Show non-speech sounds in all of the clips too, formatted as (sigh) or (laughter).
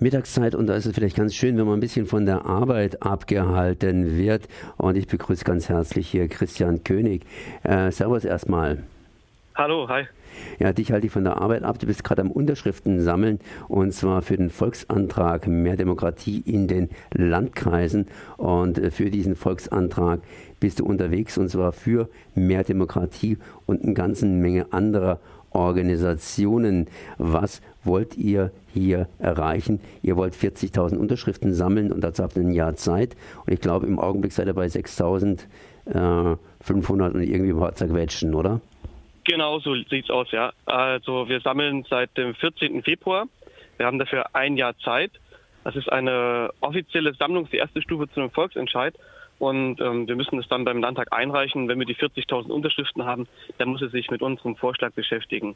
Mittagszeit und da ist es vielleicht ganz schön, wenn man ein bisschen von der Arbeit abgehalten wird. Und ich begrüße ganz herzlich hier Christian König. Äh, servus erstmal. Hallo, hi. Ja, dich halte ich von der Arbeit ab. Du bist gerade am Unterschriften sammeln und zwar für den Volksantrag Mehr Demokratie in den Landkreisen. Und äh, für diesen Volksantrag bist du unterwegs und zwar für mehr Demokratie und eine ganze Menge anderer Organisationen. Was wollt ihr hier erreichen? Ihr wollt 40.000 Unterschriften sammeln und dazu habt ihr ein Jahr Zeit. Und ich glaube, im Augenblick seid ihr bei 6.500 äh, und irgendwie ein paar zerquetschen, oder? Genau, so sieht es aus, ja. Also wir sammeln seit dem 14. Februar. Wir haben dafür ein Jahr Zeit. Das ist eine offizielle Sammlung, die erste Stufe zu einem Volksentscheid. Und ähm, wir müssen es dann beim Landtag einreichen. Wenn wir die 40.000 Unterschriften haben, dann muss er sich mit unserem Vorschlag beschäftigen.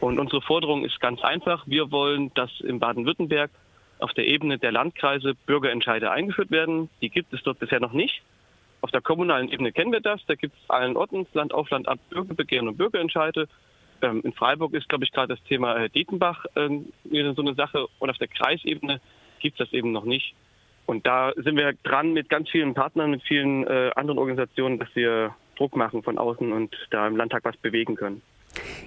Und unsere Forderung ist ganz einfach. Wir wollen, dass in Baden-Württemberg auf der Ebene der Landkreise Bürgerentscheide eingeführt werden. Die gibt es dort bisher noch nicht. Auf der kommunalen Ebene kennen wir das. Da gibt es allen Orten, Land auf Land ab, Bürgerbegehren und Bürgerentscheide. Ähm, in Freiburg ist, glaube ich, gerade das Thema äh, Dietenbach äh, so eine Sache. Und auf der Kreisebene gibt es das eben noch nicht. Und da sind wir dran mit ganz vielen Partnern, mit vielen äh, anderen Organisationen, dass wir Druck machen von außen und da im Landtag was bewegen können.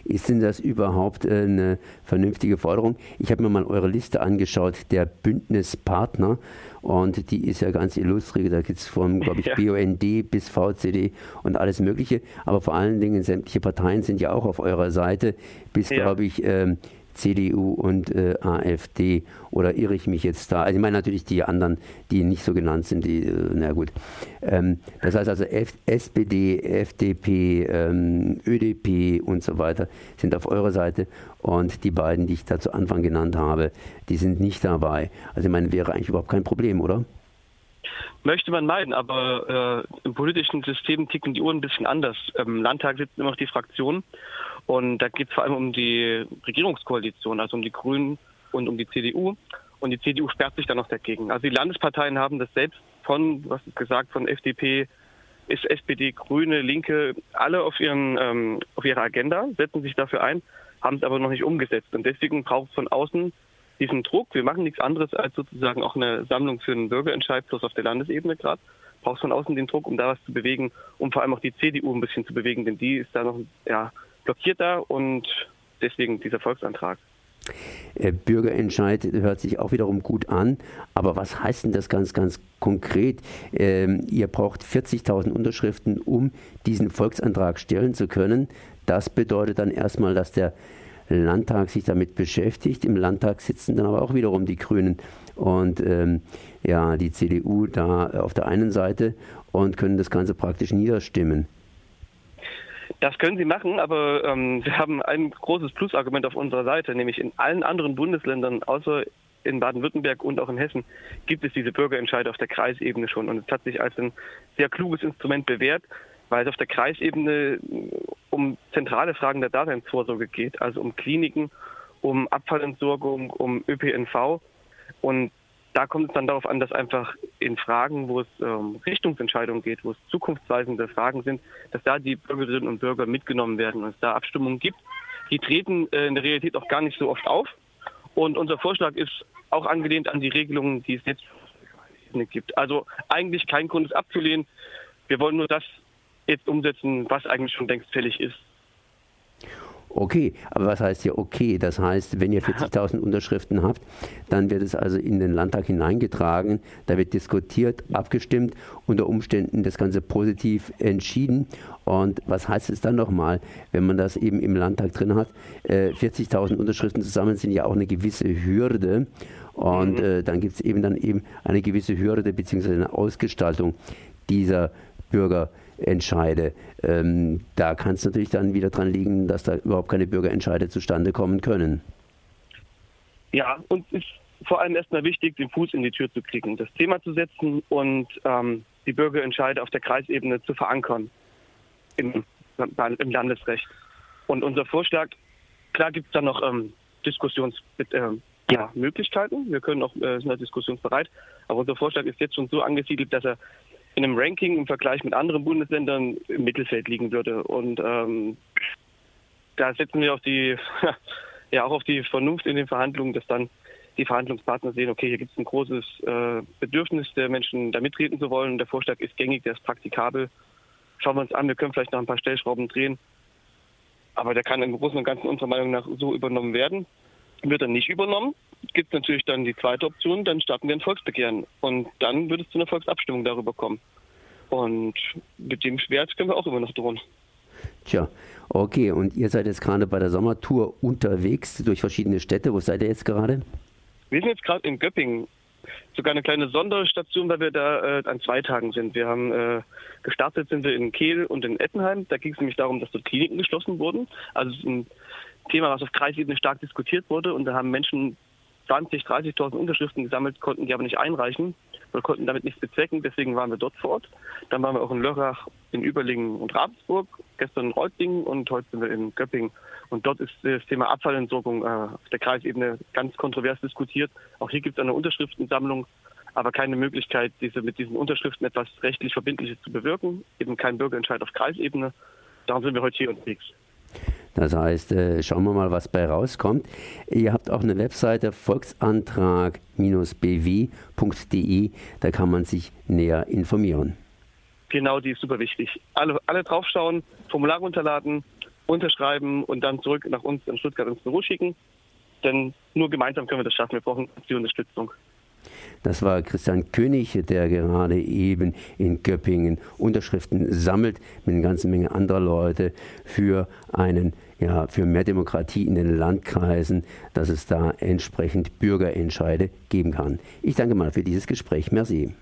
Ist denn das überhaupt eine vernünftige Forderung? Ich habe mir mal eure Liste angeschaut, der Bündnispartner, und die ist ja ganz illustriert. Da gibt es vom, glaube ich, (laughs) ja. BUND bis VCD und alles Mögliche. Aber vor allen Dingen sämtliche Parteien sind ja auch auf eurer Seite, bis, ja. glaube ich, ähm, CDU und äh, AfD oder irre ich mich jetzt da? Also ich meine natürlich die anderen, die nicht so genannt sind, die, äh, na gut. Ähm, das heißt also F SPD, FDP, ähm, ÖDP und so weiter sind auf eurer Seite und die beiden, die ich da zu Anfang genannt habe, die sind nicht dabei. Also ich meine, wäre eigentlich überhaupt kein Problem, oder? Möchte man meinen, aber äh, im politischen System ticken die Uhren ein bisschen anders. Im Landtag sitzen immer noch die Fraktionen und da geht es vor allem um die Regierungskoalition, also um die Grünen und um die CDU. Und die CDU sperrt sich dann noch dagegen. Also die Landesparteien haben das selbst von, was ist gesagt, von FDP, ist SPD, Grüne, Linke, alle auf, ihren, ähm, auf ihrer Agenda, setzen sich dafür ein, haben es aber noch nicht umgesetzt. Und deswegen braucht es von außen diesen Druck. Wir machen nichts anderes als sozusagen auch eine Sammlung für einen Bürgerentscheid, bloß auf der Landesebene gerade. Braucht von außen den Druck, um da was zu bewegen, um vor allem auch die CDU ein bisschen zu bewegen, denn die ist da noch ja, blockiert da und deswegen dieser Volksantrag. Äh, Bürgerentscheid hört sich auch wiederum gut an, aber was heißt denn das ganz, ganz konkret? Ähm, ihr braucht 40.000 Unterschriften, um diesen Volksantrag stellen zu können. Das bedeutet dann erstmal, dass der Landtag sich damit beschäftigt. Im Landtag sitzen dann aber auch wiederum die Grünen und ähm, ja, die CDU da auf der einen Seite und können das Ganze praktisch niederstimmen. Das können Sie machen, aber ähm, wir haben ein großes Plusargument auf unserer Seite, nämlich in allen anderen Bundesländern, außer in Baden-Württemberg und auch in Hessen, gibt es diese Bürgerentscheide auf der Kreisebene schon. Und es hat sich als ein sehr kluges Instrument bewährt, weil es auf der Kreisebene um zentrale Fragen der Daseinsvorsorge geht, also um Kliniken, um Abfallentsorgung, um ÖPNV. Und da kommt es dann darauf an, dass einfach in Fragen, wo es ähm, Richtungsentscheidungen geht, wo es zukunftsweisende Fragen sind, dass da die Bürgerinnen und Bürger mitgenommen werden und es da Abstimmungen gibt. Die treten äh, in der Realität auch gar nicht so oft auf. Und unser Vorschlag ist auch angelehnt an die Regelungen, die es jetzt gibt. Also eigentlich kein Grund, es abzulehnen. Wir wollen nur das jetzt umsetzen, was eigentlich schon längst fällig ist. Okay, aber was heißt hier okay? Das heißt, wenn ihr (laughs) 40.000 Unterschriften habt, dann wird es also in den Landtag hineingetragen, da wird diskutiert, abgestimmt, unter Umständen das Ganze positiv entschieden. Und was heißt es dann nochmal, wenn man das eben im Landtag drin hat? 40.000 äh, Unterschriften zusammen sind ja auch eine gewisse Hürde. Und mhm. äh, dann gibt es eben dann eben eine gewisse Hürde bzw. eine Ausgestaltung dieser Bürger entscheide. Ähm, da kann es natürlich dann wieder dran liegen, dass da überhaupt keine Bürgerentscheide zustande kommen können. Ja, und ist vor allem erstmal wichtig, den Fuß in die Tür zu kriegen, das Thema zu setzen und ähm, die Bürgerentscheide auf der Kreisebene zu verankern im, im Landesrecht. Und unser Vorschlag, klar gibt es da noch ähm, Diskussionsmöglichkeiten. Äh, ja, Wir können auch äh, sind da diskussionsbereit. Aber unser Vorschlag ist jetzt schon so angesiedelt, dass er in einem Ranking im Vergleich mit anderen Bundesländern im Mittelfeld liegen würde. Und ähm, da setzen wir auf die, (laughs) ja auch auf die Vernunft in den Verhandlungen, dass dann die Verhandlungspartner sehen, okay, hier gibt es ein großes äh, Bedürfnis der Menschen, da mitreden zu wollen. Der Vorschlag ist gängig, der ist praktikabel. Schauen wir uns an, wir können vielleicht noch ein paar Stellschrauben drehen. Aber der kann im Großen und Ganzen unserer Meinung nach so übernommen werden. Wird er nicht übernommen, gibt es natürlich dann die zweite Option, dann starten wir ein Volksbegehren. Und dann wird es zu einer Volksabstimmung darüber kommen. Und mit dem Schwert können wir auch immer noch drohen. Tja, okay. Und ihr seid jetzt gerade bei der Sommertour unterwegs durch verschiedene Städte. Wo seid ihr jetzt gerade? Wir sind jetzt gerade in Göppingen. Sogar eine kleine Sonderstation, weil wir da äh, an zwei Tagen sind. Wir haben äh, gestartet sind wir in Kehl und in Ettenheim. Da ging es nämlich darum, dass dort Kliniken geschlossen wurden. Also es ist ein Thema, was auf Kreisebene stark diskutiert wurde. Und da haben Menschen 20, 30.000 Unterschriften gesammelt, konnten die aber nicht einreichen oder konnten damit nichts bezwecken. Deswegen waren wir dort vor Ort. Dann waren wir auch in Lörrach, in Überlingen und Ravensburg, gestern in Reutlingen und heute sind wir in Göppingen. Und dort ist das Thema Abfallentsorgung äh, auf der Kreisebene ganz kontrovers diskutiert. Auch hier gibt es eine Unterschriftensammlung, aber keine Möglichkeit, diese, mit diesen Unterschriften etwas rechtlich Verbindliches zu bewirken. Eben kein Bürgerentscheid auf Kreisebene. Darum sind wir heute hier unterwegs. Das heißt, äh, schauen wir mal, was bei rauskommt. Ihr habt auch eine Webseite volksantrag-bw.de, da kann man sich näher informieren. Genau, die ist super wichtig. Alle, alle draufschauen, Formular runterladen, unterschreiben und dann zurück nach uns in Stuttgart ins Büro schicken. Denn nur gemeinsam können wir das schaffen. Wir brauchen die Unterstützung. Das war Christian König, der gerade eben in Göppingen Unterschriften sammelt mit einer ganzen Menge anderer Leute für einen ja, für mehr Demokratie in den Landkreisen, dass es da entsprechend Bürgerentscheide geben kann. Ich danke mal für dieses Gespräch. Merci.